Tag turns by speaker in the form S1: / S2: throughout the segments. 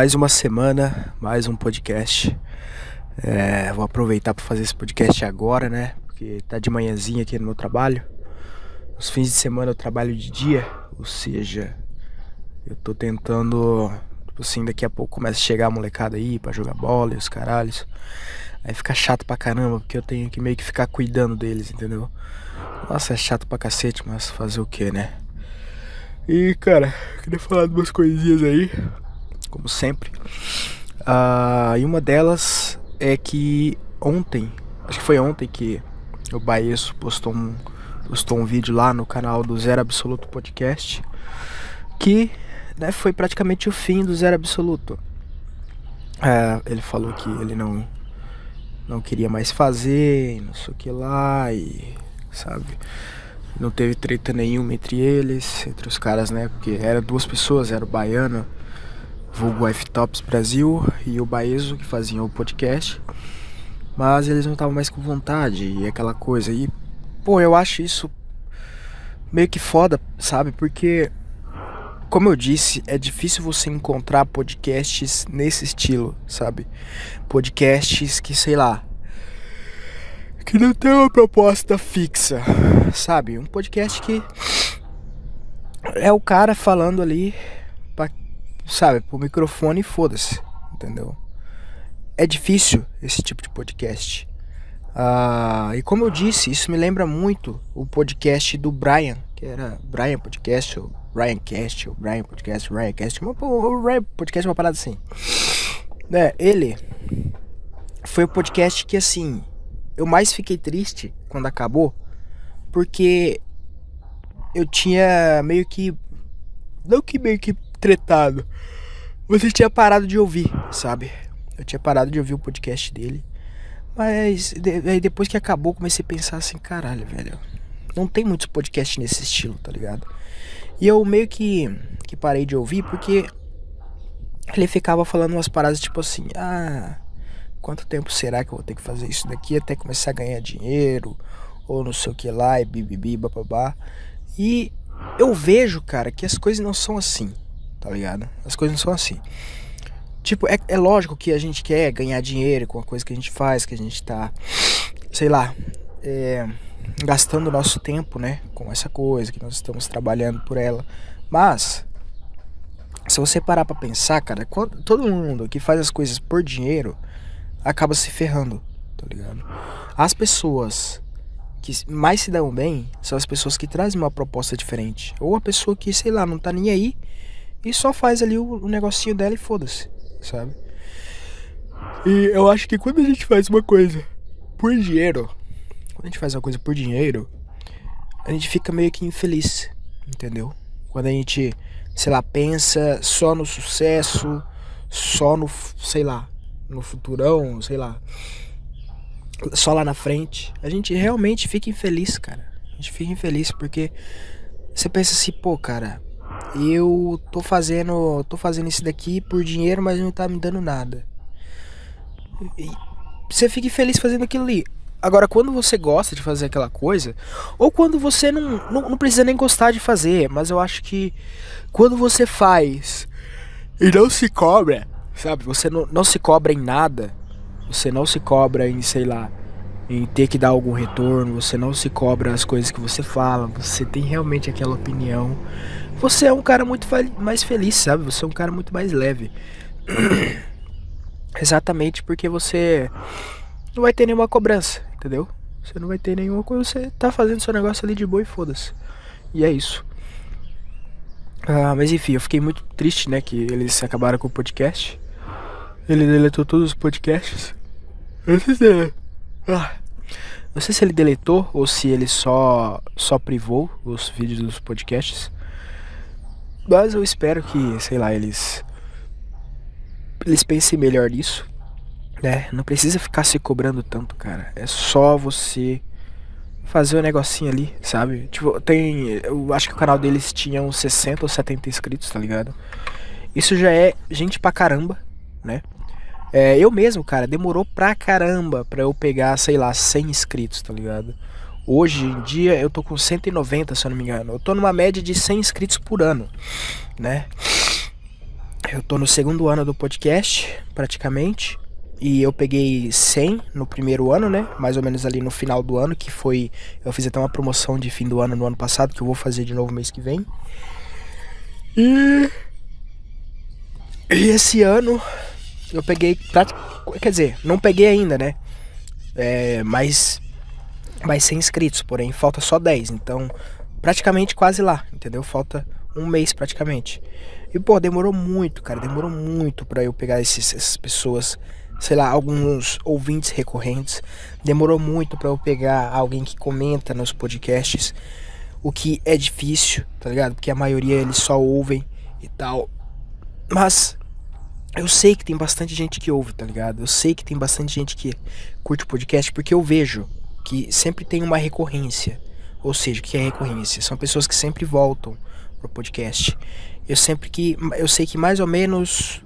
S1: Mais uma semana, mais um podcast. É, vou aproveitar para fazer esse podcast agora, né? Porque tá de manhãzinha aqui no meu trabalho. Os fins de semana eu trabalho de dia, ou seja, eu tô tentando, tipo assim, daqui a pouco começa a chegar a molecada aí para jogar bola e os caralhos. Aí fica chato pra caramba, porque eu tenho que meio que ficar cuidando deles, entendeu? Nossa, é chato pra cacete, mas fazer o que, né? E, cara, queria falar de umas coisinhas aí como sempre. Uh, e uma delas é que ontem, acho que foi ontem que o Baesso postou um, postou um vídeo lá no canal do Zero Absoluto Podcast, que né, foi praticamente o fim do Zero Absoluto. Uh, ele falou que ele não não queria mais fazer, não sei o que lá, e sabe, não teve treta nenhuma entre eles, entre os caras, né? Porque eram duas pessoas, era o baiano vulgo F-Tops Brasil e o Baezo que faziam o podcast. Mas eles não estavam mais com vontade e aquela coisa. E, pô, eu acho isso meio que foda, sabe? Porque, como eu disse, é difícil você encontrar podcasts nesse estilo, sabe? Podcasts que, sei lá, que não tem uma proposta fixa, sabe? Um podcast que é o cara falando ali sabe, pro microfone e foda-se, entendeu? É difícil esse tipo de podcast. Ah, e como eu disse, isso me lembra muito o podcast do Brian, que era Brian Podcast, ou Brian Cast, ou Brian Podcast, Ryan Cast, uma, o Ryan Podcast uma parada assim. É, ele foi o podcast que assim, eu mais fiquei triste quando acabou, porque eu tinha meio que não que meio que tretado. Você tinha parado de ouvir, sabe? Eu tinha parado de ouvir o podcast dele. Mas aí depois que acabou, comecei a pensar assim, caralho, velho. Não tem muitos podcasts nesse estilo, tá ligado? E eu meio que, que parei de ouvir porque ele ficava falando umas paradas tipo assim, ah, quanto tempo será que eu vou ter que fazer isso daqui até começar a ganhar dinheiro? Ou não sei o que lá, e bibibi, bababá. E eu vejo, cara, que as coisas não são assim tá ligado? As coisas não são assim. Tipo, é, é lógico que a gente quer ganhar dinheiro com a coisa que a gente faz, que a gente tá, sei lá, é, gastando o nosso tempo, né, com essa coisa, que nós estamos trabalhando por ela. Mas, se você parar pra pensar, cara, todo mundo que faz as coisas por dinheiro acaba se ferrando, tá ligado? As pessoas que mais se dão bem são as pessoas que trazem uma proposta diferente. Ou a pessoa que, sei lá, não tá nem aí e só faz ali o, o negocinho dela e foda-se, sabe? E eu acho que quando a gente faz uma coisa por dinheiro, quando a gente faz uma coisa por dinheiro, a gente fica meio que infeliz, entendeu? Quando a gente, sei lá, pensa só no sucesso, só no, sei lá, no futurão, sei lá, só lá na frente, a gente realmente fica infeliz, cara. A gente fica infeliz porque você pensa assim, pô, cara, eu tô fazendo, tô fazendo isso daqui por dinheiro, mas não tá me dando nada. E você fica feliz fazendo aquilo ali. Agora, quando você gosta de fazer aquela coisa, ou quando você não, não, não precisa nem gostar de fazer, mas eu acho que quando você faz e não se cobra, sabe? Você não, não se cobra em nada, você não se cobra em, sei lá, em ter que dar algum retorno, você não se cobra as coisas que você fala, você tem realmente aquela opinião você é um cara muito mais feliz, sabe? Você é um cara muito mais leve. Exatamente porque você não vai ter nenhuma cobrança, entendeu? Você não vai ter nenhuma coisa, você tá fazendo seu negócio ali de boa e foda-se. E é isso. Ah, mas enfim, eu fiquei muito triste, né, que eles acabaram com o podcast. Ele deletou todos os podcasts. Eu sei se, ah, não sei se ele deletou ou se ele só só privou os vídeos dos podcasts. Mas eu espero que, sei lá, eles eles pensem melhor nisso, né? Não precisa ficar se cobrando tanto, cara. É só você fazer o um negocinho ali, sabe? Tipo, tem, eu acho que o canal deles tinha uns 60 ou 70 inscritos, tá ligado? Isso já é gente pra caramba, né? É, eu mesmo, cara, demorou pra caramba pra eu pegar, sei lá, 100 inscritos, tá ligado? Hoje em dia eu tô com 190, se eu não me engano. Eu tô numa média de 100 inscritos por ano, né? Eu tô no segundo ano do podcast, praticamente. E eu peguei 100 no primeiro ano, né? Mais ou menos ali no final do ano, que foi. Eu fiz até uma promoção de fim do ano no ano passado, que eu vou fazer de novo mês que vem. E. E esse ano eu peguei. Quer dizer, não peguei ainda, né? É, mas. Vai ser inscritos, porém falta só 10. Então, praticamente quase lá, entendeu? Falta um mês praticamente. E, pô, demorou muito, cara. Demorou muito para eu pegar esses, essas pessoas sei lá, alguns ouvintes recorrentes. Demorou muito para eu pegar alguém que comenta nos podcasts, o que é difícil, tá ligado? Porque a maioria eles só ouvem e tal. Mas eu sei que tem bastante gente que ouve, tá ligado? Eu sei que tem bastante gente que curte o podcast porque eu vejo que sempre tem uma recorrência. Ou seja, o que é recorrência? São pessoas que sempre voltam pro podcast. Eu sempre que eu sei que mais ou menos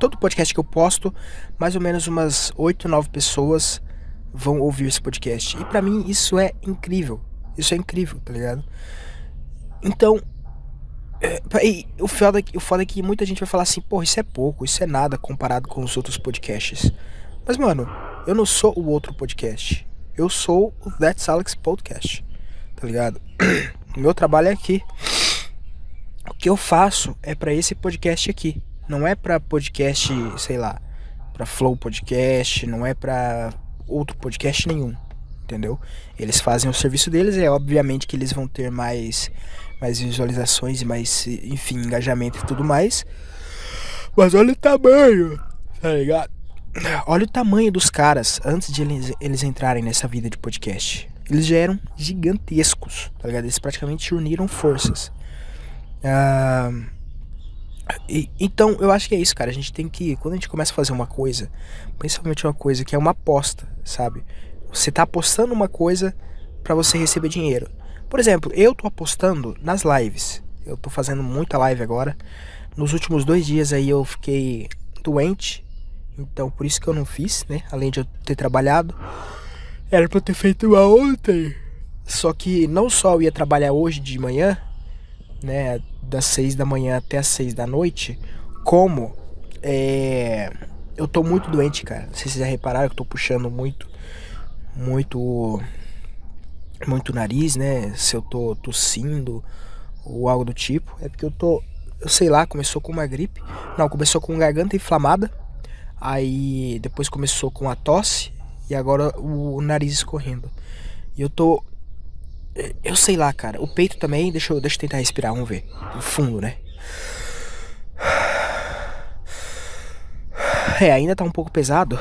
S1: todo podcast que eu posto, mais ou menos umas 8, 9 pessoas vão ouvir esse podcast. E para mim isso é incrível. Isso é incrível, tá ligado? Então, é, o, foda, o foda é que muita gente vai falar assim, porra, isso é pouco, isso é nada comparado com os outros podcasts. Mas, mano, eu não sou o outro podcast. Eu sou o That's Alex Podcast. Tá ligado? O meu trabalho é aqui. O que eu faço é para esse podcast aqui. Não é para podcast, sei lá, para Flow Podcast, não é para outro podcast nenhum, entendeu? Eles fazem o serviço deles, é obviamente que eles vão ter mais mais visualizações mais, enfim, engajamento e tudo mais. Mas olha o tamanho, tá ligado? Olha o tamanho dos caras antes de eles, eles entrarem nessa vida de podcast. Eles já eram gigantescos, tá ligado? Eles praticamente uniram forças. Ah. E, então, eu acho que é isso, cara. A gente tem que, quando a gente começa a fazer uma coisa, principalmente uma coisa que é uma aposta, sabe? Você tá apostando uma coisa para você receber dinheiro. Por exemplo, eu tô apostando nas lives. Eu tô fazendo muita live agora. Nos últimos dois dias aí eu fiquei doente. Então, por isso que eu não fiz, né? Além de eu ter trabalhado. Era pra eu ter feito uma ontem. Só que não só eu ia trabalhar hoje de manhã, né? das 6 da manhã até as 6 da noite, como é, eu tô muito doente, cara. Se vocês já repararam que eu tô puxando muito, muito, muito nariz, né? Se eu tô tossindo ou algo do tipo, é porque eu tô, eu sei lá, começou com uma gripe. Não, começou com garganta inflamada. Aí depois começou com a tosse e agora o, o nariz escorrendo. E eu tô eu sei lá, cara. O peito também. Deixa eu, deixa eu tentar respirar, vamos ver. No fundo, né? É, ainda tá um pouco pesado.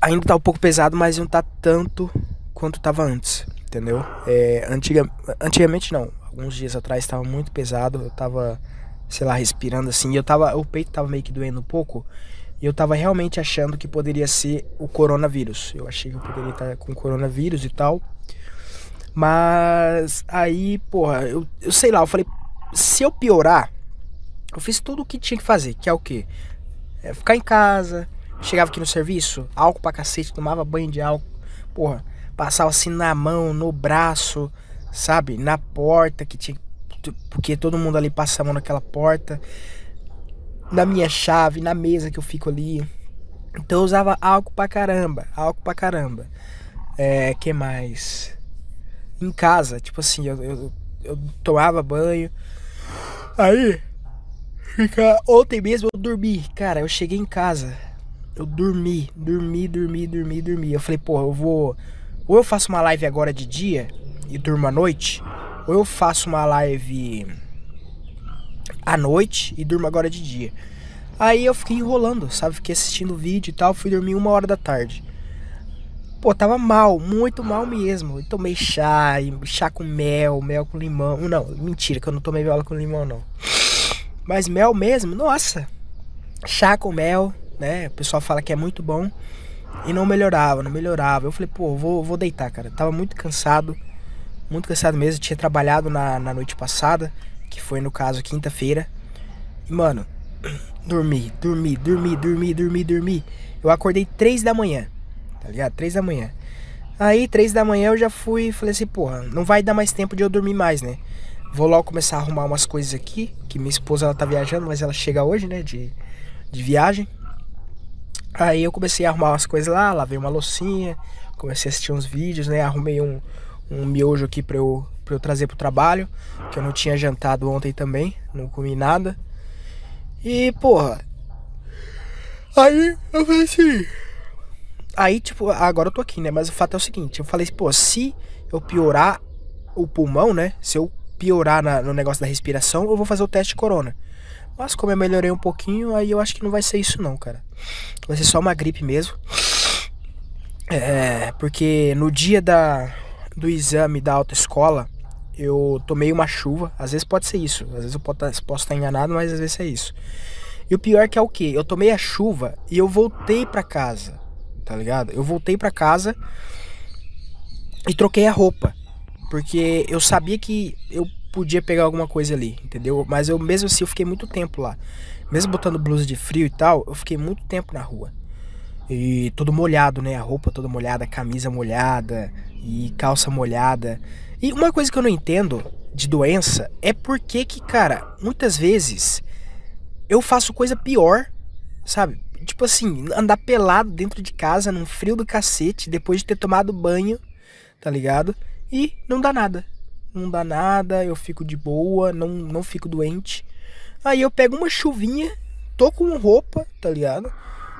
S1: Ainda tá um pouco pesado, mas não tá tanto quanto tava antes. Entendeu? É, antiga, antigamente não. Alguns dias atrás tava muito pesado. Eu tava, sei lá, respirando assim. E eu tava. O peito tava meio que doendo um pouco. E eu tava realmente achando que poderia ser o coronavírus. Eu achei que eu poderia estar com coronavírus e tal. Mas aí, porra, eu, eu sei lá, eu falei, se eu piorar, eu fiz tudo o que tinha que fazer, que é o quê? É ficar em casa, chegava aqui no serviço, álcool pra cacete, tomava banho de álcool, porra, passava assim na mão, no braço, sabe? Na porta que tinha. Porque todo mundo ali passa a mão naquela porta. Na minha chave, na mesa que eu fico ali. Então eu usava álcool pra caramba. Álcool pra caramba. É, que mais? em casa. Tipo assim, eu, eu, eu tomava banho. Aí, fica, ontem mesmo eu dormi. Cara, eu cheguei em casa. Eu dormi, dormi, dormi, dormi, dormi. Eu falei, pô, eu vou. Ou eu faço uma live agora de dia e durmo à noite. Ou eu faço uma live à noite e durmo agora de dia. Aí eu fiquei enrolando, sabe? Fiquei assistindo vídeo e tal. Fui dormir uma hora da tarde. Pô, tava mal, muito mal mesmo. Eu tomei chá, chá com mel, mel com limão. Não, mentira, que eu não tomei mel com limão, não. Mas mel mesmo, nossa. Chá com mel, né? O pessoal fala que é muito bom. E não melhorava, não melhorava. Eu falei, pô, vou, vou deitar, cara. Tava muito cansado. Muito cansado mesmo. tinha trabalhado na, na noite passada, que foi no caso quinta-feira. E, mano, dormi, dormi, dormi, dormi, dormi, dormi. Eu acordei três da manhã tá ligado? Três da manhã. Aí, três da manhã eu já fui falei assim, porra, não vai dar mais tempo de eu dormir mais, né? vou logo começar a arrumar umas coisas aqui, que minha esposa ela tá viajando, mas ela chega hoje, né, de, de viagem. Aí eu comecei a arrumar umas coisas lá, lavei uma loucinha, comecei a assistir uns vídeos, né, arrumei um, um miojo aqui pra eu, pra eu trazer pro trabalho, que eu não tinha jantado ontem também, não comi nada. E, porra, aí eu falei assim... Aí, tipo, agora eu tô aqui, né, mas o fato é o seguinte, eu falei, pô, se eu piorar o pulmão, né, se eu piorar na, no negócio da respiração, eu vou fazer o teste de corona. Mas como eu melhorei um pouquinho, aí eu acho que não vai ser isso não, cara. Vai ser só uma gripe mesmo. É, porque no dia da, do exame da autoescola, eu tomei uma chuva. Às vezes pode ser isso. Às vezes eu posso, estar enganado, mas às vezes é isso. E o pior que é o que? Eu tomei a chuva e eu voltei para casa. Tá ligado? Eu voltei para casa e troquei a roupa. Porque eu sabia que eu podia pegar alguma coisa ali, entendeu? Mas eu mesmo assim eu fiquei muito tempo lá. Mesmo botando blusa de frio e tal, eu fiquei muito tempo na rua. E todo molhado, né? A roupa toda molhada, a camisa molhada e calça molhada. E uma coisa que eu não entendo de doença é porque que, cara, muitas vezes eu faço coisa pior, sabe? Tipo assim, andar pelado dentro de casa num frio do cacete depois de ter tomado banho, tá ligado? E não dá nada. Não dá nada, eu fico de boa, não, não fico doente. Aí eu pego uma chuvinha, tô com roupa, tá ligado?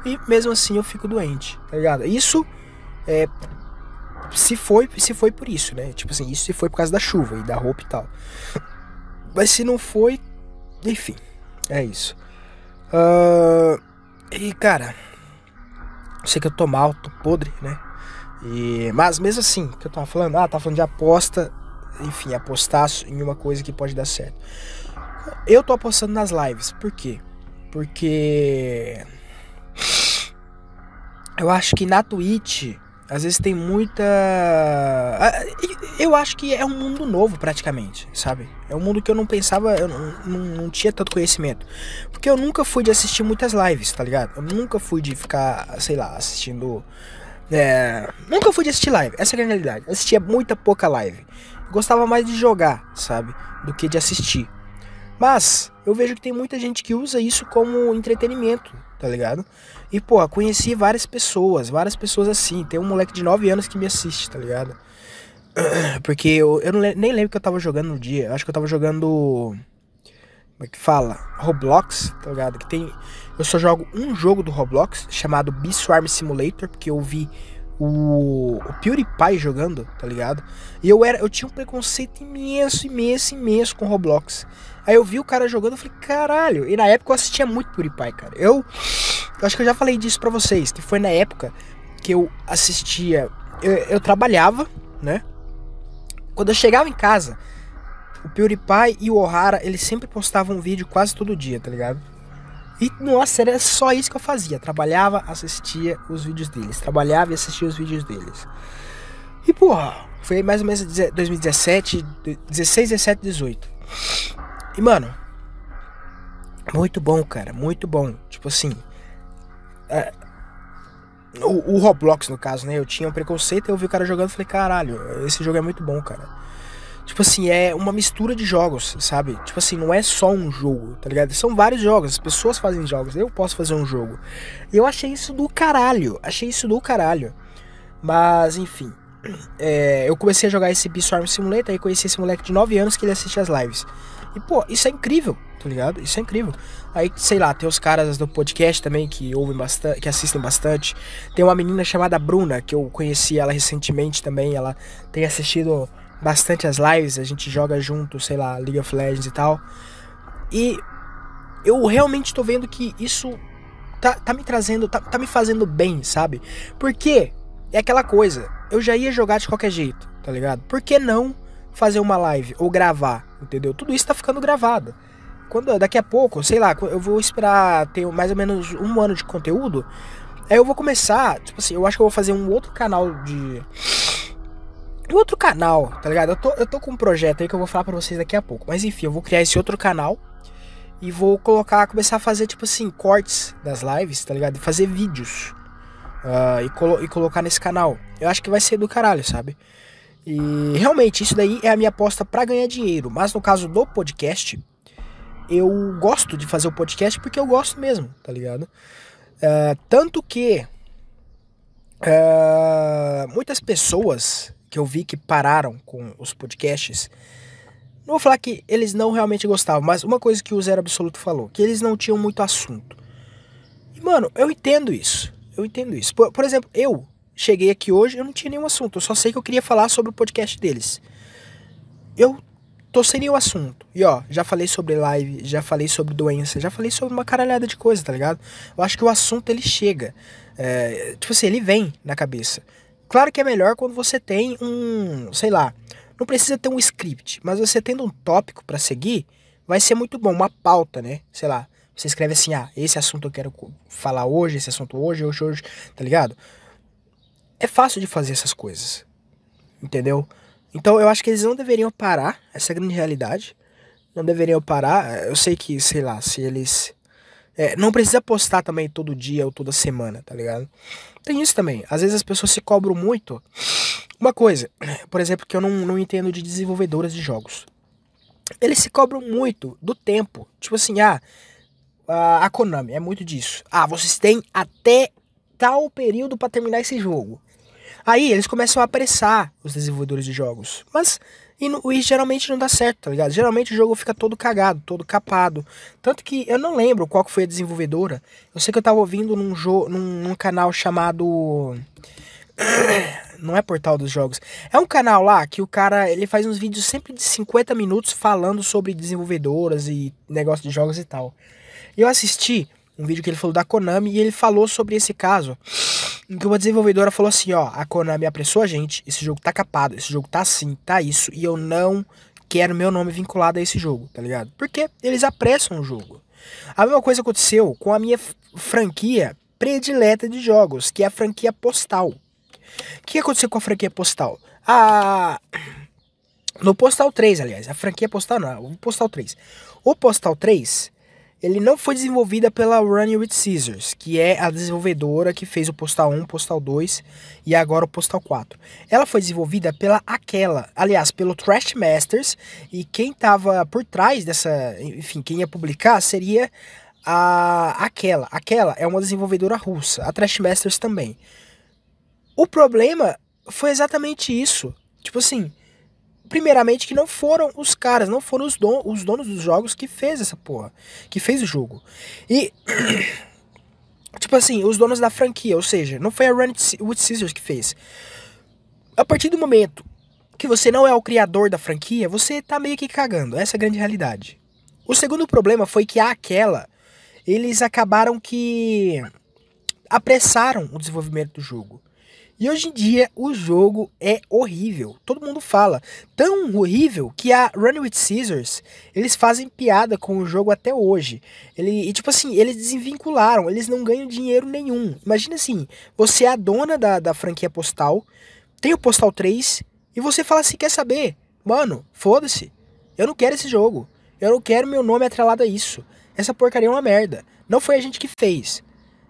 S1: E mesmo assim eu fico doente, tá ligado? Isso é. Se foi, se foi por isso, né? Tipo assim, isso se foi por causa da chuva e da roupa e tal. Mas se não foi, enfim, é isso. Uh, e cara, sei que eu tô mal, tô podre, né? E, mas mesmo assim, que eu tava falando, ah, tava falando de aposta, enfim, apostar em uma coisa que pode dar certo. Eu tô apostando nas lives, por quê? Porque eu acho que na Twitch às vezes tem muita. Eu acho que é um mundo novo, praticamente, sabe? É um mundo que eu não pensava, eu não, não, não, tinha tanto conhecimento. Porque eu nunca fui de assistir muitas lives, tá ligado? Eu nunca fui de ficar, sei lá, assistindo é, nunca fui de assistir live, essa é a realidade. Eu assistia muita pouca live. Gostava mais de jogar, sabe? Do que de assistir. Mas eu vejo que tem muita gente que usa isso como entretenimento, tá ligado? E, pô, conheci várias pessoas, várias pessoas assim. Tem um moleque de 9 anos que me assiste, tá ligado? Porque eu, eu não, nem lembro que eu tava jogando no dia. Acho que eu tava jogando. Como é que fala? Roblox, tá ligado? Que tem. Eu só jogo um jogo do Roblox chamado Beast Simulator, porque eu vi o, o PewDiePie jogando, tá ligado? E eu era, eu tinha um preconceito imenso, imenso, imenso com Roblox. Aí eu vi o cara jogando, eu falei, caralho. E na época eu assistia muito PewDiePie, cara. Eu, eu acho que eu já falei disso pra vocês, que foi na época que eu assistia. Eu, eu trabalhava, né? Quando eu chegava em casa, o PewDiePie e o Ohara, eles sempre postavam um vídeo quase todo dia, tá ligado? E nossa, era só isso que eu fazia. Trabalhava, assistia os vídeos deles. Trabalhava e assistia os vídeos deles. E porra, foi mais ou menos 2017, 16, 17, 18. E mano, muito bom, cara, muito bom. Tipo assim, é, o, o, Roblox no caso, né? Eu tinha um preconceito, eu vi o cara jogando e falei, caralho, esse jogo é muito bom, cara. Tipo assim, é uma mistura de jogos, sabe? Tipo assim, não é só um jogo, tá ligado? São vários jogos, as pessoas fazem jogos, eu posso fazer um jogo. E eu achei isso do caralho, achei isso do caralho. Mas, enfim, é, eu comecei a jogar esse Beast Simulator, aí conheci esse moleque de 9 anos que ele assiste as lives. E, pô, isso é incrível, tá ligado? Isso é incrível. Aí, sei lá, tem os caras do podcast também que ouvem bastante, que assistem bastante. Tem uma menina chamada Bruna, que eu conheci ela recentemente também, ela tem assistido bastante as lives, a gente joga junto, sei lá, League of Legends e tal. E eu realmente tô vendo que isso tá, tá me trazendo, tá, tá me fazendo bem, sabe? Porque é aquela coisa, eu já ia jogar de qualquer jeito, tá ligado? Por que não fazer uma live ou gravar, entendeu? Tudo isso tá ficando gravado. Quando daqui a pouco, sei lá, eu vou esperar ter mais ou menos um ano de conteúdo, aí eu vou começar, tipo assim, eu acho que eu vou fazer um outro canal de outro canal, tá ligado? Eu tô, eu tô com um projeto aí que eu vou falar pra vocês daqui a pouco. Mas enfim, eu vou criar esse outro canal e vou colocar, começar a fazer, tipo assim, cortes das lives, tá ligado? Fazer vídeos uh, e, colo e colocar nesse canal. Eu acho que vai ser do caralho, sabe? E realmente, isso daí é a minha aposta para ganhar dinheiro. Mas no caso do podcast, eu gosto de fazer o podcast porque eu gosto mesmo, tá ligado? Uh, tanto que uh, muitas pessoas que eu vi que pararam com os podcasts, não vou falar que eles não realmente gostavam, mas uma coisa que o Zero Absoluto falou, que eles não tinham muito assunto. E, mano, eu entendo isso. Eu entendo isso. Por, por exemplo, eu cheguei aqui hoje, eu não tinha nenhum assunto. Eu só sei que eu queria falar sobre o podcast deles. Eu tô sem nenhum assunto. E ó, já falei sobre live, já falei sobre doença, já falei sobre uma caralhada de coisa, tá ligado? Eu acho que o assunto ele chega. É, tipo assim, ele vem na cabeça. Claro que é melhor quando você tem um, sei lá, não precisa ter um script, mas você tendo um tópico para seguir, vai ser muito bom, uma pauta, né? Sei lá, você escreve assim, ah, esse assunto eu quero falar hoje, esse assunto hoje, hoje, hoje, tá ligado? É fácil de fazer essas coisas. Entendeu? Então eu acho que eles não deveriam parar, essa grande realidade. Não deveriam parar. Eu sei que, sei lá, se eles. É, não precisa postar também todo dia ou toda semana, tá ligado? Tem isso também. Às vezes as pessoas se cobram muito. Uma coisa, por exemplo, que eu não, não entendo de desenvolvedoras de jogos. Eles se cobram muito do tempo. Tipo assim, ah, a Konami é muito disso. Ah, vocês têm até tal período para terminar esse jogo. Aí eles começam a apressar os desenvolvedores de jogos. Mas e, e, geralmente não dá certo, tá ligado? Geralmente o jogo fica todo cagado, todo capado. Tanto que eu não lembro qual foi a desenvolvedora. Eu sei que eu tava ouvindo num, num, num canal chamado. Não é Portal dos Jogos. É um canal lá que o cara ele faz uns vídeos sempre de 50 minutos falando sobre desenvolvedoras e negócio de jogos e tal. Eu assisti um vídeo que ele falou da Konami e ele falou sobre esse caso em que uma desenvolvedora falou assim, ó, a Konami apressou a gente, esse jogo tá capado, esse jogo tá assim, tá isso, e eu não quero meu nome vinculado a esse jogo, tá ligado? Porque eles apressam o jogo. A mesma coisa aconteceu com a minha franquia predileta de jogos, que é a franquia Postal. O que aconteceu com a franquia Postal? A... No Postal 3, aliás, a franquia Postal não, o Postal 3. O Postal 3 ele não foi desenvolvida pela Running with Scissors, que é a desenvolvedora que fez o Postal 1, Postal 2 e agora o Postal 4. Ela foi desenvolvida pela Aquela, aliás, pelo Trash Masters, e quem estava por trás dessa, enfim, quem ia publicar seria a Aquela. Aquela é uma desenvolvedora russa, a Trash Masters também. O problema foi exatamente isso. Tipo assim, primeiramente, que não foram os caras, não foram os, don os donos dos jogos que fez essa porra, que fez o jogo. E, tipo assim, os donos da franquia, ou seja, não foi a Run with Scissors que fez. A partir do momento que você não é o criador da franquia, você tá meio que cagando, essa é a grande realidade. O segundo problema foi que aquela, eles acabaram que apressaram o desenvolvimento do jogo. E hoje em dia o jogo é horrível. Todo mundo fala. Tão horrível que a Run with Scissors, eles fazem piada com o jogo até hoje. Ele, e tipo assim, eles desvincularam, eles não ganham dinheiro nenhum. Imagina assim, você é a dona da, da franquia Postal, tem o Postal 3, e você fala assim, quer saber? Mano, foda-se. Eu não quero esse jogo. Eu não quero meu nome atrelado a isso. Essa porcaria é uma merda. Não foi a gente que fez.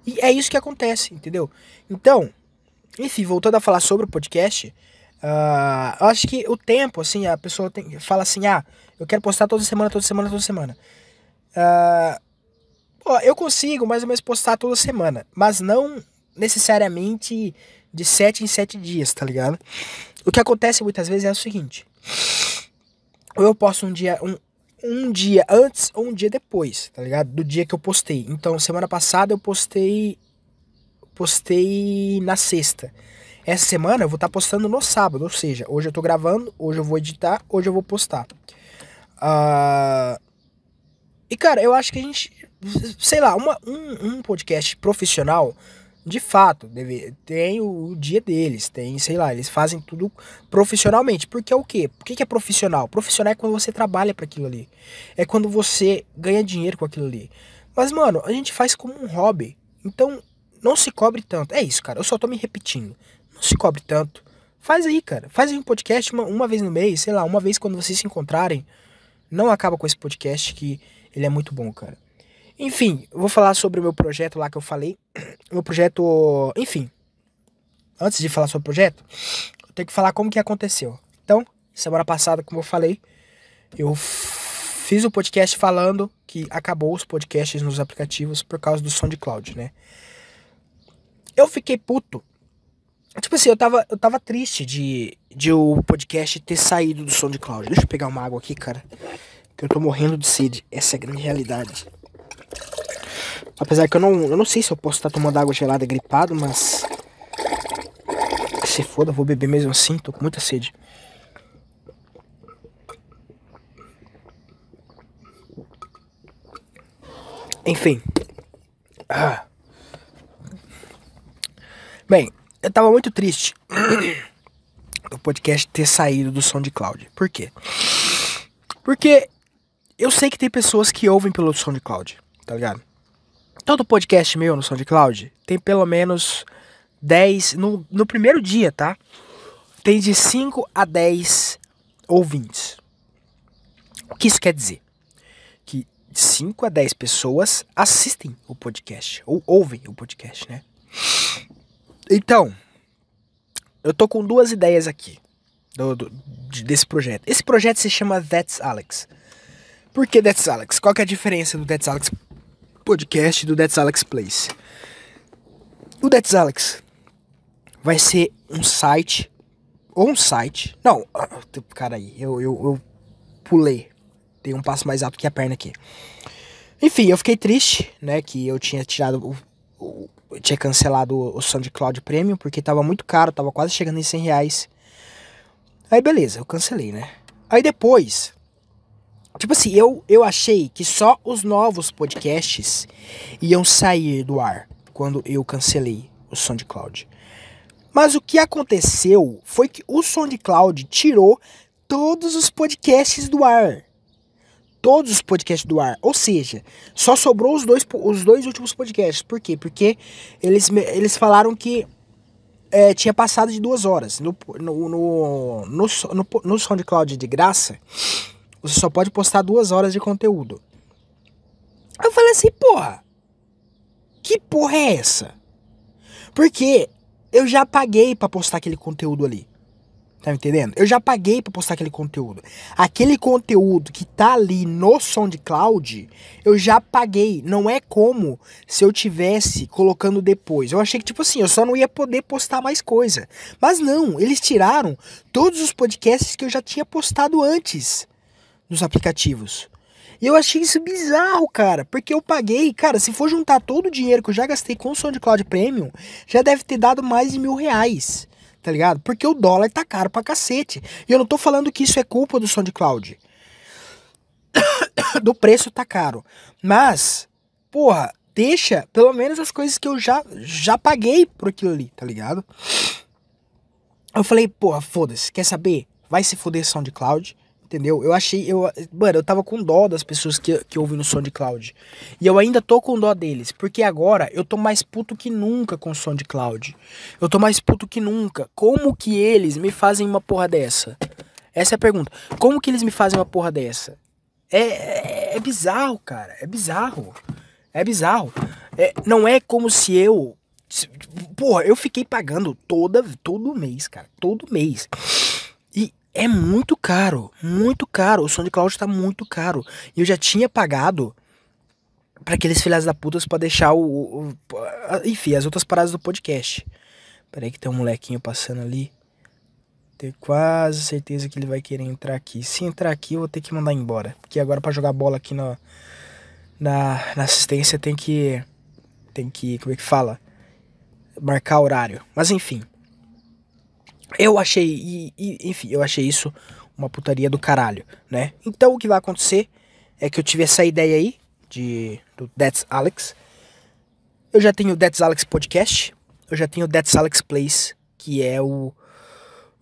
S1: E é isso que acontece, entendeu? Então, enfim, voltando a falar sobre o podcast, uh, eu acho que o tempo, assim, a pessoa tem, fala assim, ah, eu quero postar toda semana, toda semana, toda semana. Uh, eu consigo mais ou menos postar toda semana, mas não necessariamente de 7 em 7 dias, tá ligado? O que acontece muitas vezes é o seguinte: ou eu posto um dia, um, um dia antes ou um dia depois, tá ligado? Do dia que eu postei. Então, semana passada eu postei postei na sexta. Essa semana eu vou estar tá postando no sábado, ou seja, hoje eu tô gravando, hoje eu vou editar, hoje eu vou postar. Uh... E cara, eu acho que a gente, sei lá, uma, um, um podcast profissional, de fato, deve, tem o, o, dia deles, tem, sei lá, eles fazem tudo profissionalmente. Porque é o quê? Por que, que é profissional? Profissional é quando você trabalha para aquilo ali. É quando você ganha dinheiro com aquilo ali. Mas, mano, a gente faz como um hobby. Então, não se cobre tanto. É isso, cara. Eu só tô me repetindo. Não se cobre tanto. Faz aí, cara. Faz aí um podcast uma, uma vez no mês, sei lá, uma vez quando vocês se encontrarem. Não acaba com esse podcast que ele é muito bom, cara. Enfim, vou falar sobre o meu projeto lá que eu falei. Meu projeto. Enfim. Antes de falar sobre o projeto, eu tenho que falar como que aconteceu. Então, semana passada, como eu falei, eu fiz o podcast falando que acabou os podcasts nos aplicativos por causa do SoundCloud, né? Eu fiquei puto. Tipo assim, eu tava, eu tava triste de, de o podcast ter saído do SoundCloud. Deixa eu pegar uma água aqui, cara. Que eu tô morrendo de sede. Essa é a grande realidade. Apesar que eu não, eu não sei se eu posso estar tomando água gelada gripado, mas. Se foda, vou beber mesmo assim, tô com muita sede. Enfim. Ah. Bem, eu tava muito triste do podcast ter saído do SoundCloud. Por quê? Porque eu sei que tem pessoas que ouvem pelo SoundCloud, tá ligado? Todo podcast meu no SoundCloud tem pelo menos 10. No, no primeiro dia, tá? Tem de 5 a 10 ouvintes. O que isso quer dizer? Que 5 a 10 pessoas assistem o podcast. Ou ouvem o podcast, né? Então, eu tô com duas ideias aqui do, do, desse projeto. Esse projeto se chama That's Alex. Por que That's Alex? Qual que é a diferença do That's Alex podcast e do That's Alex Place? O That's Alex vai ser um site ou um site. Não, cara aí, eu, eu, eu pulei. Tem um passo mais alto que a perna aqui. Enfim, eu fiquei triste, né, que eu tinha tirado o, tinha cancelado o SoundCloud Premium porque tava muito caro, tava quase chegando em 100 reais. Aí beleza, eu cancelei, né? Aí depois, tipo assim, eu, eu achei que só os novos podcasts iam sair do ar quando eu cancelei o SoundCloud. Mas o que aconteceu foi que o SoundCloud tirou todos os podcasts do ar todos os podcasts do ar. Ou seja, só sobrou os dois, os dois últimos podcasts. Por quê? Porque eles, eles falaram que é, tinha passado de duas horas. No, no, no, no, no, no SoundCloud de graça, você só pode postar duas horas de conteúdo. Eu falei assim, porra, que porra é essa? Porque eu já paguei para postar aquele conteúdo ali. Tá me entendendo? Eu já paguei para postar aquele conteúdo. Aquele conteúdo que tá ali no SoundCloud, eu já paguei. Não é como se eu tivesse colocando depois. Eu achei que, tipo assim, eu só não ia poder postar mais coisa. Mas não, eles tiraram todos os podcasts que eu já tinha postado antes nos aplicativos. E eu achei isso bizarro, cara, porque eu paguei, cara, se for juntar todo o dinheiro que eu já gastei com o SoundCloud Premium, já deve ter dado mais de mil reais tá ligado? Porque o dólar tá caro pra cacete. E eu não tô falando que isso é culpa do SoundCloud. do preço tá caro. Mas, porra, deixa pelo menos as coisas que eu já, já paguei por aquilo ali, tá ligado? Eu falei, porra, foda-se, quer saber? Vai se foder SoundCloud. Entendeu? Eu achei. Eu, mano, eu tava com dó das pessoas que, que ouvem no SoundCloud. E eu ainda tô com dó deles. Porque agora eu tô mais puto que nunca com o SoundCloud. Eu tô mais puto que nunca. Como que eles me fazem uma porra dessa? Essa é a pergunta. Como que eles me fazem uma porra dessa? É, é, é bizarro, cara. É bizarro. É bizarro. É, não é como se eu. Porra, eu fiquei pagando toda, todo mês, cara. Todo mês é muito caro, muito caro. O SoundCloud tá muito caro. E eu já tinha pagado para aqueles filhas da putas para deixar o, o, o, Enfim, as outras paradas do podcast. Peraí que tem um molequinho passando ali. Tenho quase certeza que ele vai querer entrar aqui. Se entrar aqui, eu vou ter que mandar embora. Porque agora para jogar bola aqui na, na assistência tem que. Tem que. Como é que fala? Marcar horário. Mas enfim. Eu achei, e, e, enfim, eu achei isso uma putaria do caralho, né? Então o que vai acontecer é que eu tive essa ideia aí de do That's Alex. Eu já tenho o That's Alex Podcast, eu já tenho o That's Alex Plays, que é o,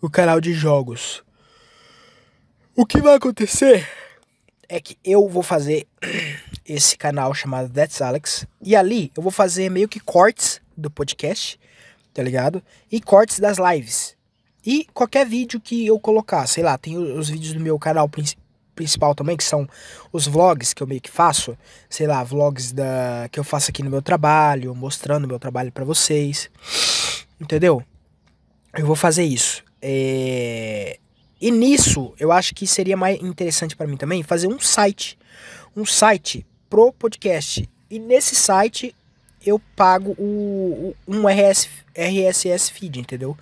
S1: o canal de jogos. O que vai acontecer é que eu vou fazer esse canal chamado That's Alex e ali eu vou fazer meio que cortes do podcast, tá ligado? E cortes das lives. E qualquer vídeo que eu colocar, sei lá, tem os vídeos do meu canal principal também, que são os vlogs que eu meio que faço, sei lá, vlogs da que eu faço aqui no meu trabalho, mostrando o meu trabalho para vocês. Entendeu? Eu vou fazer isso. É... E nisso, eu acho que seria mais interessante para mim também fazer um site. Um site pro podcast. E nesse site eu pago o, um RS, RSS feed, entendeu?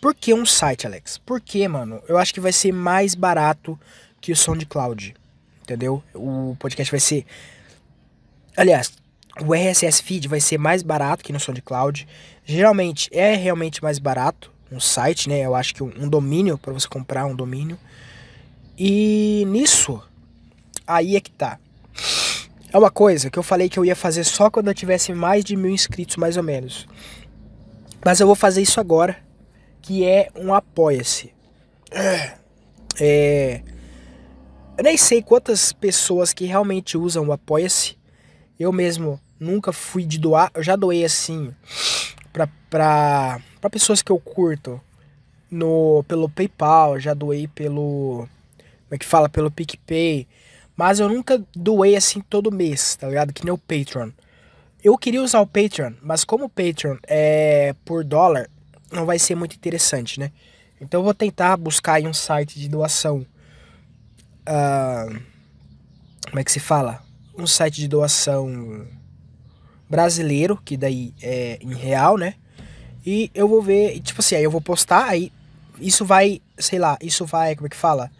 S1: Por que um site, Alex? Porque, mano, eu acho que vai ser mais barato que o SoundCloud, entendeu? O podcast vai ser. Aliás, o RSS feed vai ser mais barato que no SoundCloud. Geralmente é realmente mais barato um site, né? Eu acho que um, um domínio para você comprar um domínio. E nisso, aí é que tá. É uma coisa que eu falei que eu ia fazer só quando eu tivesse mais de mil inscritos, mais ou menos. Mas eu vou fazer isso agora, que é um apoia-se. É, eu nem sei quantas pessoas que realmente usam o apoia-se. Eu mesmo nunca fui de doar. Eu já doei assim pra, pra, pra pessoas que eu curto no pelo PayPal, já doei pelo como é que fala, pelo PicPay. Mas eu nunca doei assim todo mês, tá ligado? Que nem o Patreon. Eu queria usar o Patreon, mas como o Patreon é por dólar, não vai ser muito interessante, né? Então eu vou tentar buscar aí um site de doação. Uh, como é que se fala? Um site de doação brasileiro, que daí é em real, né? E eu vou ver, tipo assim, aí eu vou postar, aí isso vai, sei lá, isso vai, como é que fala?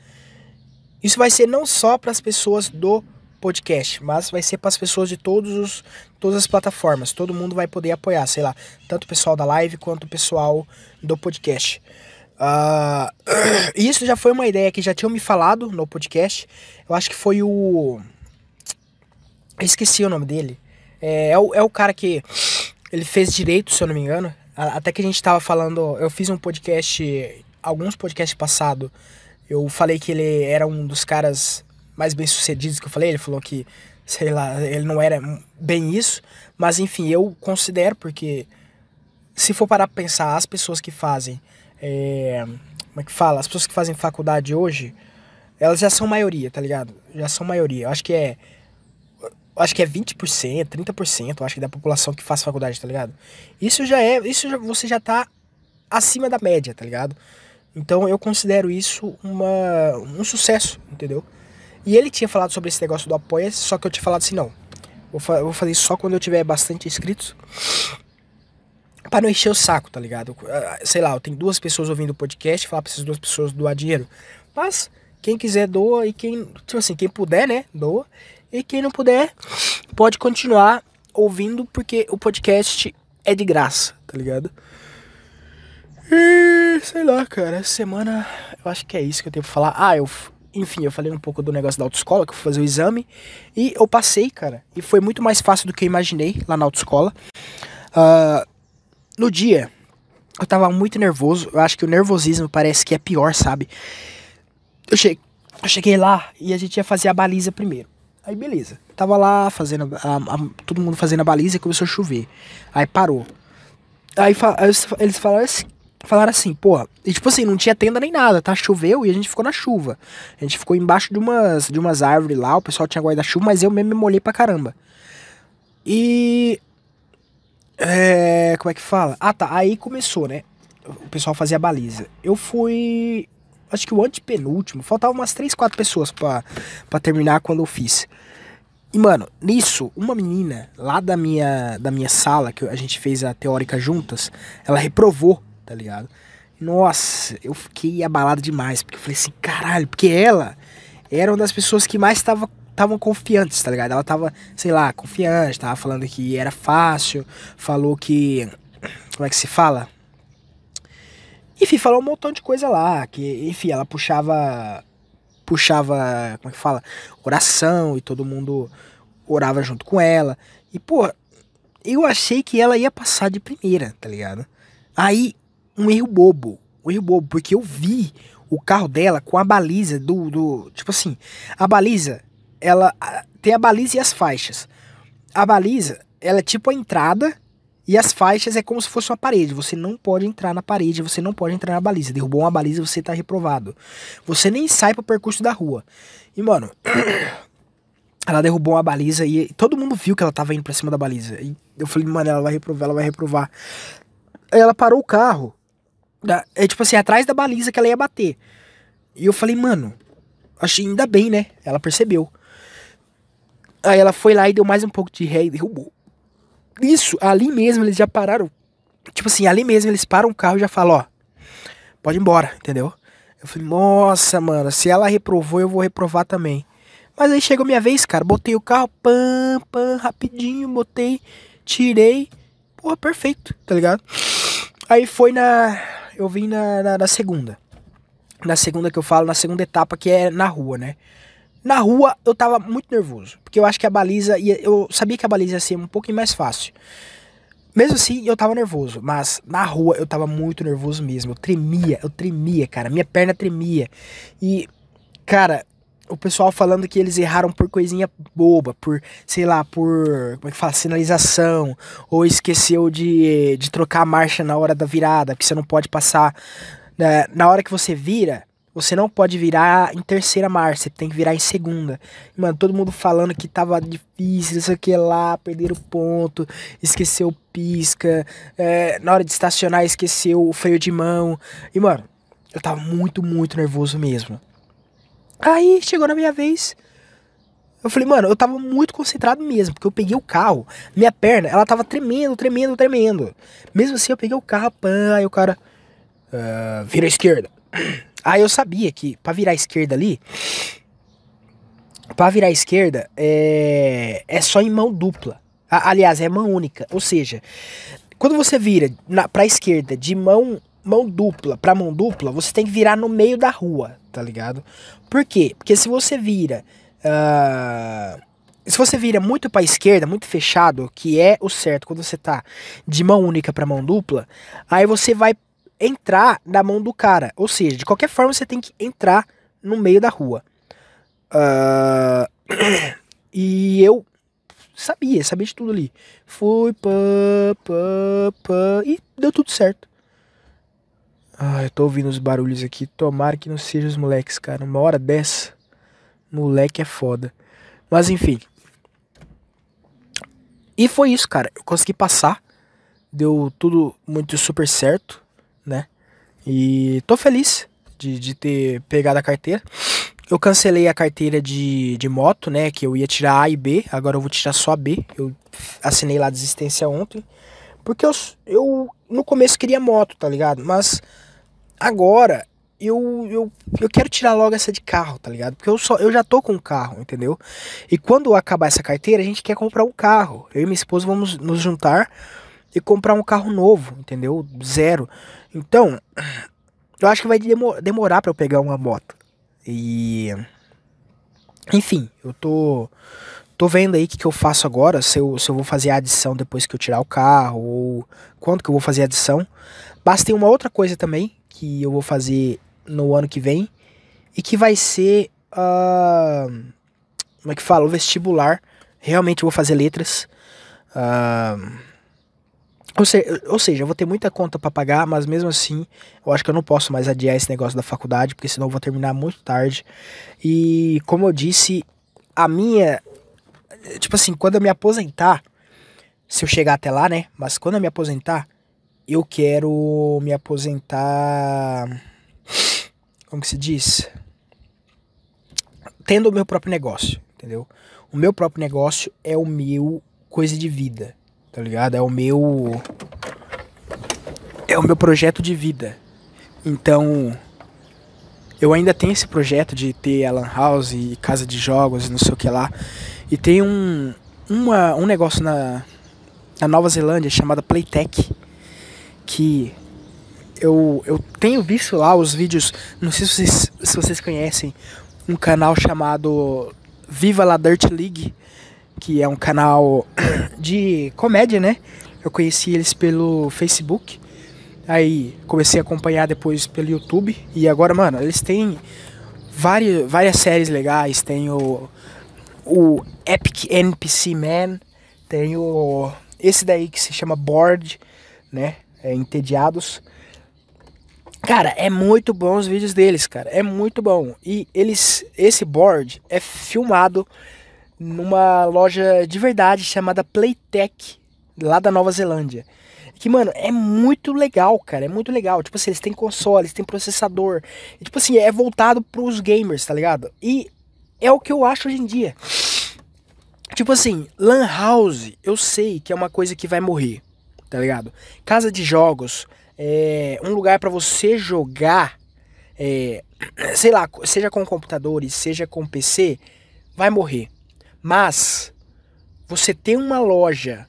S1: Isso vai ser não só para as pessoas do podcast, mas vai ser para as pessoas de todos os, todas as plataformas. Todo mundo vai poder apoiar, sei lá, tanto o pessoal da live quanto o pessoal do podcast. Uh, isso já foi uma ideia que já tinham me falado no podcast. Eu acho que foi o. Eu esqueci o nome dele. É, é, o, é o cara que. Ele fez direito, se eu não me engano. Até que a gente tava falando. Eu fiz um podcast. Alguns podcasts passados eu falei que ele era um dos caras mais bem sucedidos que eu falei. Ele falou que, sei lá, ele não era bem isso. Mas enfim, eu considero porque se for parar pra pensar, as pessoas que fazem. É, como é que fala? As pessoas que fazem faculdade hoje, elas já são maioria, tá ligado? Já são maioria. Eu acho que é. Acho que é 20%, 30%, acho que da população que faz faculdade, tá ligado? Isso já é. Isso já, você já tá acima da média, tá ligado? Então eu considero isso uma, um sucesso, entendeu? E ele tinha falado sobre esse negócio do apoia só que eu tinha falado assim, não. Vou, fa vou fazer isso só quando eu tiver bastante inscritos. Pra não encher o saco, tá ligado? Ah, sei lá, eu tenho duas pessoas ouvindo o podcast, falar pra essas duas pessoas doar dinheiro. Mas, quem quiser doa e quem, tipo assim, quem puder, né, doa. E quem não puder, pode continuar ouvindo, porque o podcast é de graça, tá ligado? E sei lá, cara, essa semana eu acho que é isso que eu tenho pra falar. Ah, eu. Enfim, eu falei um pouco do negócio da autoescola, que eu fui fazer o exame. E eu passei, cara. E foi muito mais fácil do que eu imaginei lá na autoescola. Uh, no dia, eu tava muito nervoso. Eu acho que o nervosismo parece que é pior, sabe? Eu, eu cheguei lá e a gente ia fazer a baliza primeiro. Aí beleza. Tava lá fazendo. A, a, todo mundo fazendo a baliza e começou a chover. Aí parou. Aí, aí eles falaram assim, falaram assim, pô, e tipo assim, não tinha tenda nem nada, tá? Choveu e a gente ficou na chuva. A gente ficou embaixo de umas, de umas árvores lá, o pessoal tinha guarda-chuva, mas eu mesmo me molhei pra caramba. E. É, como é que fala? Ah tá, aí começou, né? O pessoal fazia baliza. Eu fui. Acho que o antepenúltimo. Faltavam umas 3, 4 pessoas pra terminar quando eu fiz. E, mano, nisso, uma menina lá da minha, da minha sala, que a gente fez a teórica juntas, ela reprovou tá ligado? Nossa, eu fiquei abalado demais, porque eu falei assim, caralho, porque ela era uma das pessoas que mais estavam estavam confiantes, tá ligado? Ela tava, sei lá, confiante, tava falando que era fácil, falou que. Como é que se fala? Enfim, falou um montão de coisa lá, que, enfim, ela puxava. Puxava, como é que fala? Oração e todo mundo orava junto com ela. E, pô, eu achei que ela ia passar de primeira, tá ligado? Aí um erro bobo. Um erro bobo, porque eu vi o carro dela com a baliza do. do tipo assim, a baliza, ela tem a baliza e as faixas. A baliza, ela é tipo a entrada e as faixas é como se fosse uma parede. Você não pode entrar na parede, você não pode entrar na baliza. Derrubou uma baliza, você tá reprovado. Você nem sai pro percurso da rua. E, mano, ela derrubou uma baliza e todo mundo viu que ela tava indo pra cima da baliza. E eu falei, mano, ela vai reprovar, ela vai reprovar. Aí ela parou o carro da, é tipo assim, atrás da baliza que ela ia bater. E eu falei, mano, achei ainda bem, né? Ela percebeu. Aí ela foi lá e deu mais um pouco de ré e derrubou. Isso, ali mesmo eles já pararam. Tipo assim, ali mesmo eles param o carro e já falam, ó, pode ir embora, entendeu? Eu falei, nossa, mano, se ela reprovou, eu vou reprovar também. Mas aí chegou minha vez, cara. Botei o carro, pam, pam, rapidinho, botei, tirei. Porra, perfeito, tá ligado? Aí foi na. Eu vim na, na, na segunda. Na segunda que eu falo, na segunda etapa, que é na rua, né? Na rua eu tava muito nervoso, porque eu acho que a baliza ia, eu sabia que a baliza ia ser um pouquinho mais fácil. Mesmo assim, eu tava nervoso, mas na rua eu tava muito nervoso mesmo. Eu tremia, eu tremia, cara. Minha perna tremia. E, cara, o pessoal falando que eles erraram por coisinha boba, por, sei lá, por, como é que fala, sinalização, ou esqueceu de, de trocar a marcha na hora da virada, porque você não pode passar. Né? Na hora que você vira, você não pode virar em terceira marcha, você tem que virar em segunda. Mano, todo mundo falando que tava difícil, isso aqui lá, perderam ponto, esqueceu o pisca, é, na hora de estacionar esqueceu o freio de mão. E, mano, eu tava muito, muito nervoso mesmo. Aí chegou na minha vez. Eu falei, mano, eu tava muito concentrado mesmo, porque eu peguei o carro, minha perna, ela tava tremendo, tremendo, tremendo. Mesmo assim, eu peguei o carro, pã, aí o cara. Uh, vira à esquerda. Aí eu sabia que para virar à esquerda ali, para virar à esquerda é, é só em mão dupla. Aliás, é mão única. Ou seja, quando você vira na, pra esquerda de mão, mão dupla para mão dupla, você tem que virar no meio da rua, tá ligado? Por quê? Porque se você vira. Uh, se você vira muito para esquerda, muito fechado, que é o certo quando você tá de mão única para mão dupla, aí você vai entrar na mão do cara. Ou seja, de qualquer forma você tem que entrar no meio da rua. Uh, e eu sabia, sabia de tudo ali. Fui, pá, pá, pá, e deu tudo certo. Ah, eu tô ouvindo os barulhos aqui. Tomara que não sejam os moleques, cara. Uma hora dessa, moleque é foda. Mas enfim. E foi isso, cara. Eu consegui passar. Deu tudo muito super certo né? E tô feliz de, de ter pegado a carteira. Eu cancelei a carteira de, de moto, né? Que eu ia tirar A e B, agora eu vou tirar só B. Eu assinei lá a desistência ontem. Porque eu, eu no começo queria moto, tá ligado? Mas agora eu, eu, eu quero tirar logo essa de carro, tá ligado? Porque eu, só, eu já tô com um carro, entendeu? E quando acabar essa carteira, a gente quer comprar um carro. Eu e minha esposa vamos nos juntar e comprar um carro novo, entendeu? Zero. Então, eu acho que vai demorar para eu pegar uma moto. E enfim, eu tô tô vendo aí o que, que eu faço agora, se eu, se eu vou fazer a adição depois que eu tirar o carro ou quanto que eu vou fazer a adição. Basta ter uma outra coisa também que eu vou fazer no ano que vem e que vai ser uh, como é que fala, o vestibular. Realmente eu vou fazer letras. Uh, ou, ou seja, eu vou ter muita conta para pagar, mas mesmo assim, eu acho que eu não posso mais adiar esse negócio da faculdade, porque senão eu vou terminar muito tarde. E como eu disse, a minha. Tipo assim, quando eu me aposentar, se eu chegar até lá, né? Mas quando eu me aposentar, eu quero me aposentar. Como que se diz? Tendo o meu próprio negócio, entendeu? O meu próprio negócio é o meu coisa de vida tá ligado? É o meu. É o meu projeto de vida. Então. Eu ainda tenho esse projeto de ter a Lan House e casa de jogos e não sei o que lá. E tem um, uma, um negócio na, na Nova Zelândia chamado Playtech. Que eu, eu tenho visto lá os vídeos. Não sei se vocês, se vocês conhecem um canal chamado Viva La Dirt League que é um canal de comédia, né? Eu conheci eles pelo Facebook. Aí comecei a acompanhar depois pelo YouTube. E agora, mano, eles têm várias, várias séries legais. Tem o, o Epic NPC Man. Tem o. Esse daí que se chama Board, né? É, Entediados. Cara, é muito bom os vídeos deles, cara. É muito bom. E eles. Esse board é filmado numa loja de verdade chamada Playtech, lá da Nova Zelândia. Que, mano, é muito legal, cara. É muito legal. Tipo assim, eles têm console, eles têm processador. E, tipo assim, é voltado pros gamers, tá ligado? E é o que eu acho hoje em dia. Tipo assim, Lan House, eu sei que é uma coisa que vai morrer, tá ligado? Casa de jogos, é um lugar para você jogar, é, sei lá, seja com computadores, seja com PC, vai morrer. Mas você tem uma loja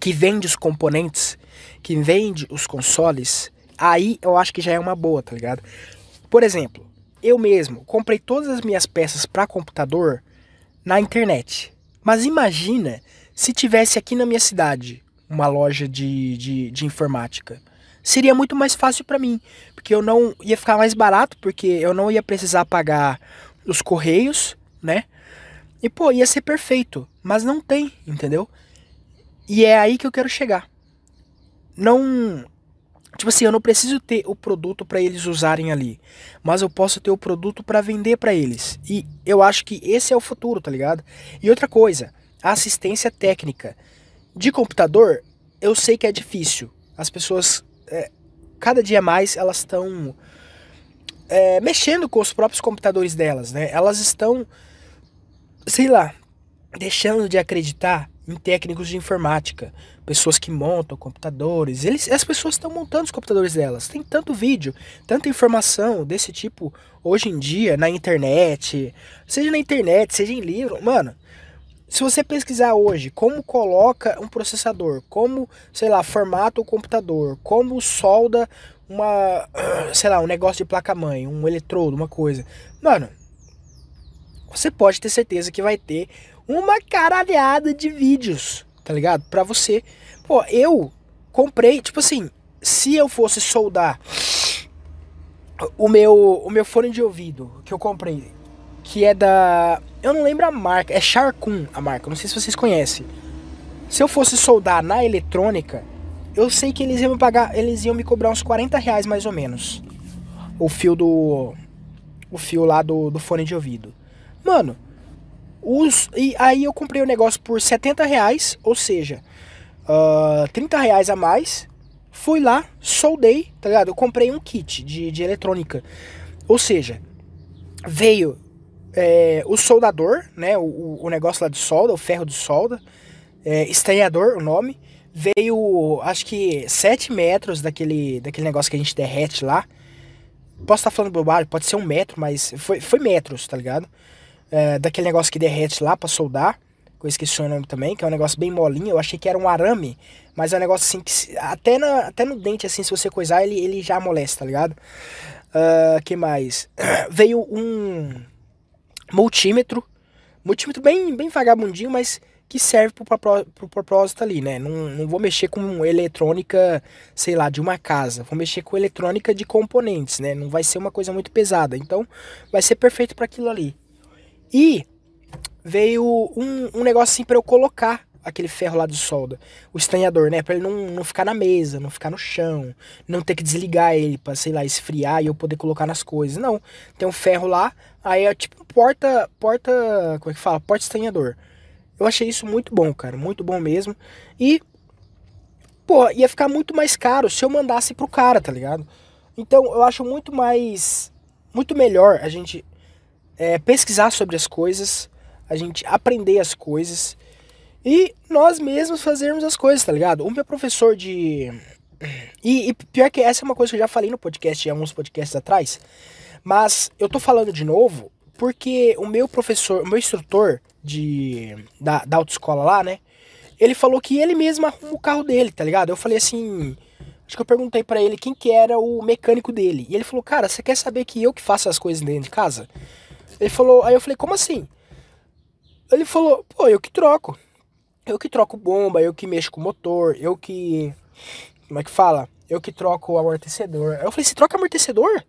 S1: que vende os componentes, que vende os consoles, aí eu acho que já é uma boa, tá ligado? Por exemplo, eu mesmo comprei todas as minhas peças para computador na internet. Mas imagina se tivesse aqui na minha cidade uma loja de, de, de informática. Seria muito mais fácil para mim, porque eu não ia ficar mais barato, porque eu não ia precisar pagar os correios, né? E pô, ia ser perfeito, mas não tem, entendeu? E é aí que eu quero chegar. Não Tipo assim, eu não preciso ter o produto para eles usarem ali, mas eu posso ter o produto para vender para eles. E eu acho que esse é o futuro, tá ligado? E outra coisa, assistência técnica de computador, eu sei que é difícil. As pessoas, é, cada dia mais, elas estão é, mexendo com os próprios computadores delas, né? Elas estão, sei lá, deixando de acreditar em técnicos de informática, pessoas que montam computadores. Eles, as pessoas estão montando os computadores delas. Tem tanto vídeo, tanta informação desse tipo hoje em dia na internet, seja na internet, seja em livro. Mano, se você pesquisar hoje como coloca um processador, como, sei lá, formata o computador, como solda uma, sei lá, um negócio de placa-mãe, um eletrodo, uma coisa. Mano, você pode ter certeza que vai ter uma caralhada de vídeos, tá ligado? Pra você. Pô, eu comprei, tipo assim, se eu fosse soldar o meu, o meu fone de ouvido que eu comprei, que é da. Eu não lembro a marca, é Sharkun a marca, não sei se vocês conhecem. Se eu fosse soldar na eletrônica, eu sei que eles iam me pagar, eles iam me cobrar uns 40 reais mais ou menos. O fio do. O fio lá do, do fone de ouvido. Mano, os, e aí eu comprei o negócio por 70 reais, ou seja, uh, ah, 30 reais a mais. Fui lá, soldei, tá ligado? Eu comprei um kit de, de eletrônica. Ou seja, veio é, o soldador, né? O, o negócio lá de solda, o ferro de solda. É, estranhador, o nome. Veio, acho que 7 metros daquele, daquele negócio que a gente derrete lá. Posso estar falando bobagem, pode ser um metro, mas foi, foi metros, tá ligado? É, daquele negócio que derrete lá pra soldar. Que eu esqueci o nome também, que é um negócio bem molinho. Eu achei que era um arame, mas é um negócio assim que até, na, até no dente, assim, se você coisar, ele, ele já amolece, tá ligado? Uh, que mais? Veio um multímetro. Multímetro bem, bem vagabundinho, mas que serve pro, pro, pro propósito ali, né? Não, não vou mexer com eletrônica, sei lá, de uma casa. Vou mexer com eletrônica de componentes, né? Não vai ser uma coisa muito pesada. Então, vai ser perfeito para aquilo ali. E veio um, um negócio assim para eu colocar aquele ferro lá de solda, o estanhador, né, para ele não, não ficar na mesa, não ficar no chão, não ter que desligar ele para sei lá esfriar e eu poder colocar nas coisas. Não, tem um ferro lá, aí é tipo porta, porta, como é que fala, porta estanhador. Eu achei isso muito bom, cara, muito bom mesmo. E pô, ia ficar muito mais caro se eu mandasse pro cara, tá ligado? Então, eu acho muito mais muito melhor a gente é, pesquisar sobre as coisas, a gente aprender as coisas e nós mesmos fazermos as coisas, tá ligado? O meu professor de. E, e, pior que essa é uma coisa que eu já falei no podcast, em alguns podcasts atrás, mas eu tô falando de novo porque o meu professor, o meu instrutor de, da, da autoescola lá, né? Ele falou que ele mesmo arruma o carro dele, tá ligado? Eu falei assim. Acho que eu perguntei para ele quem que era o mecânico dele. E ele falou, cara, você quer saber que eu que faço as coisas dentro de casa? Ele falou, aí eu falei, como assim? Ele falou, pô, eu que troco. Eu que troco bomba, eu que mexo com o motor, eu que. Como é que fala? Eu que troco o amortecedor. Aí eu falei, você troca amortecedor?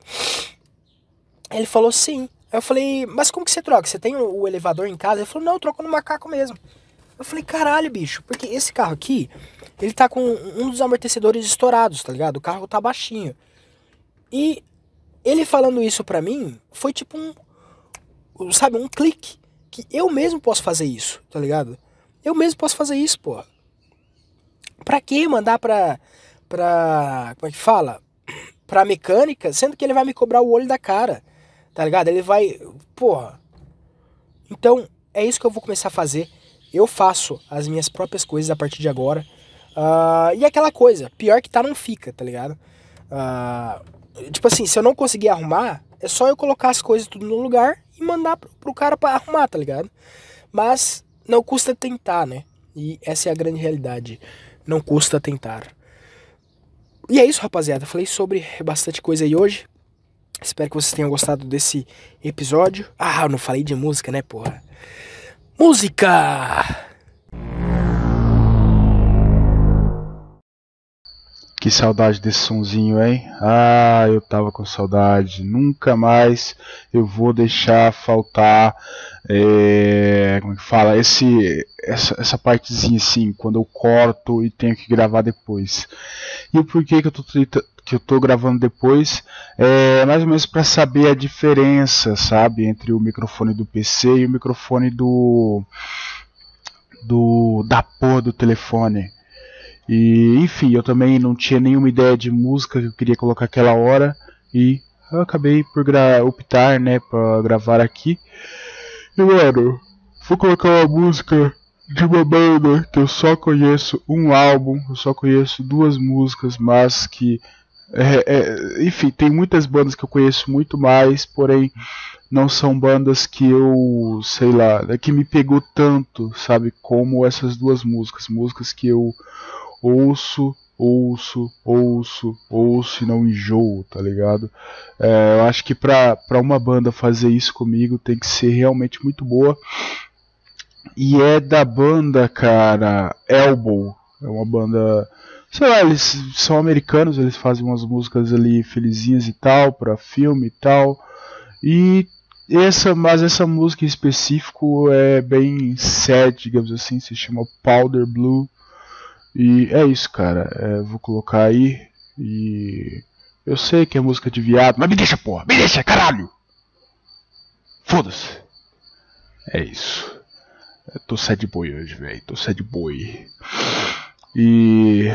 S1: Ele falou, sim. Aí eu falei, mas como que você troca? Você tem o elevador em casa? Ele falou, não, eu troco no macaco mesmo. Eu falei, caralho, bicho, porque esse carro aqui, ele tá com um dos amortecedores estourados, tá ligado? O carro tá baixinho. E ele falando isso pra mim, foi tipo um, sabe, um clique. Que eu mesmo posso fazer isso, tá ligado? Eu mesmo posso fazer isso, pô. Pra que mandar pra. pra. como é que fala? Pra mecânica, sendo que ele vai me cobrar o olho da cara. Tá ligado? Ele vai. Porra. Então, é isso que eu vou começar a fazer. Eu faço as minhas próprias coisas a partir de agora. Uh, e aquela coisa, pior que tá não fica, tá ligado? Uh, tipo assim, se eu não conseguir arrumar, é só eu colocar as coisas tudo no lugar e mandar pro, pro cara para arrumar, tá ligado? Mas não custa tentar, né? E essa é a grande realidade. Não custa tentar. E é isso, rapaziada. Falei sobre bastante coisa aí hoje. Espero que vocês tenham gostado desse episódio. Ah, eu não falei de música, né, porra? Música!
S2: Que saudade desse sonzinho, hein? Ah, eu tava com saudade. Nunca mais eu vou deixar faltar. É, como é que fala? Esse, essa, essa partezinha assim, quando eu corto e tenho que gravar depois. E o porquê que eu tô, que eu tô gravando depois é mais ou menos para saber a diferença, sabe? Entre o microfone do PC e o microfone do. do da porra do telefone. E enfim, eu também não tinha nenhuma ideia de música que eu queria colocar aquela hora e eu acabei por optar, né, para gravar aqui. E mano, vou colocar uma música de uma banda que eu só conheço um álbum, eu só conheço duas músicas, mas que é, é, enfim, tem muitas bandas que eu conheço muito mais, porém não são bandas que eu, sei lá, que me pegou tanto, sabe, como essas duas músicas, músicas que eu ouço, ouço, ouço, ouço e não enjoo, tá ligado? É, eu acho que pra, pra uma banda fazer isso comigo tem que ser realmente muito boa. E é da banda, cara, Elbow. É uma banda. Sei lá, eles são americanos, eles fazem umas músicas ali felizinhas e tal, pra filme e tal. E essa, mas essa música em específico é bem sad, digamos assim, se chama Powder Blue. E é isso, cara. É, vou colocar aí. E. Eu sei que é música de viado, mas me deixa, porra! Me deixa, caralho! Foda-se! É isso. Eu tô sad boy hoje, velho. Tô sad boy. E.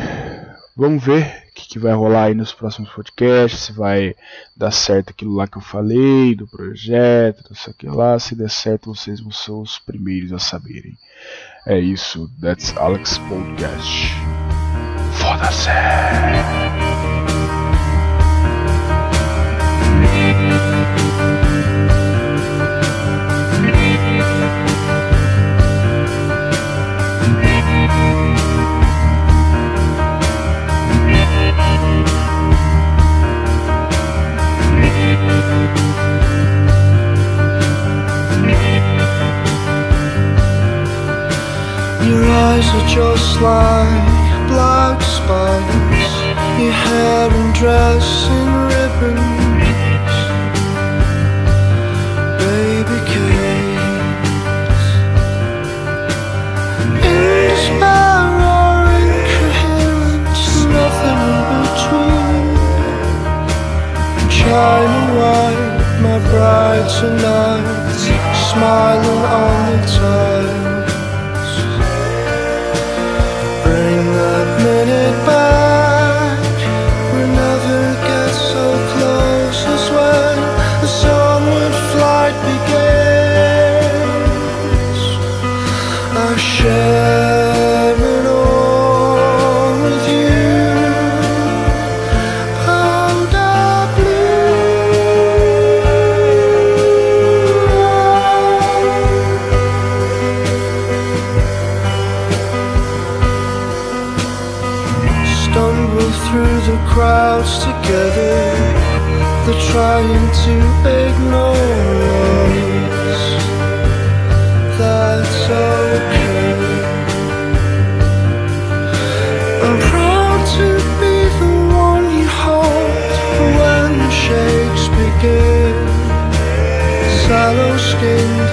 S2: Vamos ver que, que, vai rolar aí nos próximos podcasts. Se vai dar certo aquilo lá que eu falei, do projeto, não sei o que lá. Se der certo, vocês vão ser os primeiros a saberem. É isso, that's Alex Podcast. Foda-se! like black spots. Your hair and dressing. Trying to ignore us. That's okay. I'm proud to be the one you hold when the shakes begin. Sallow skinned,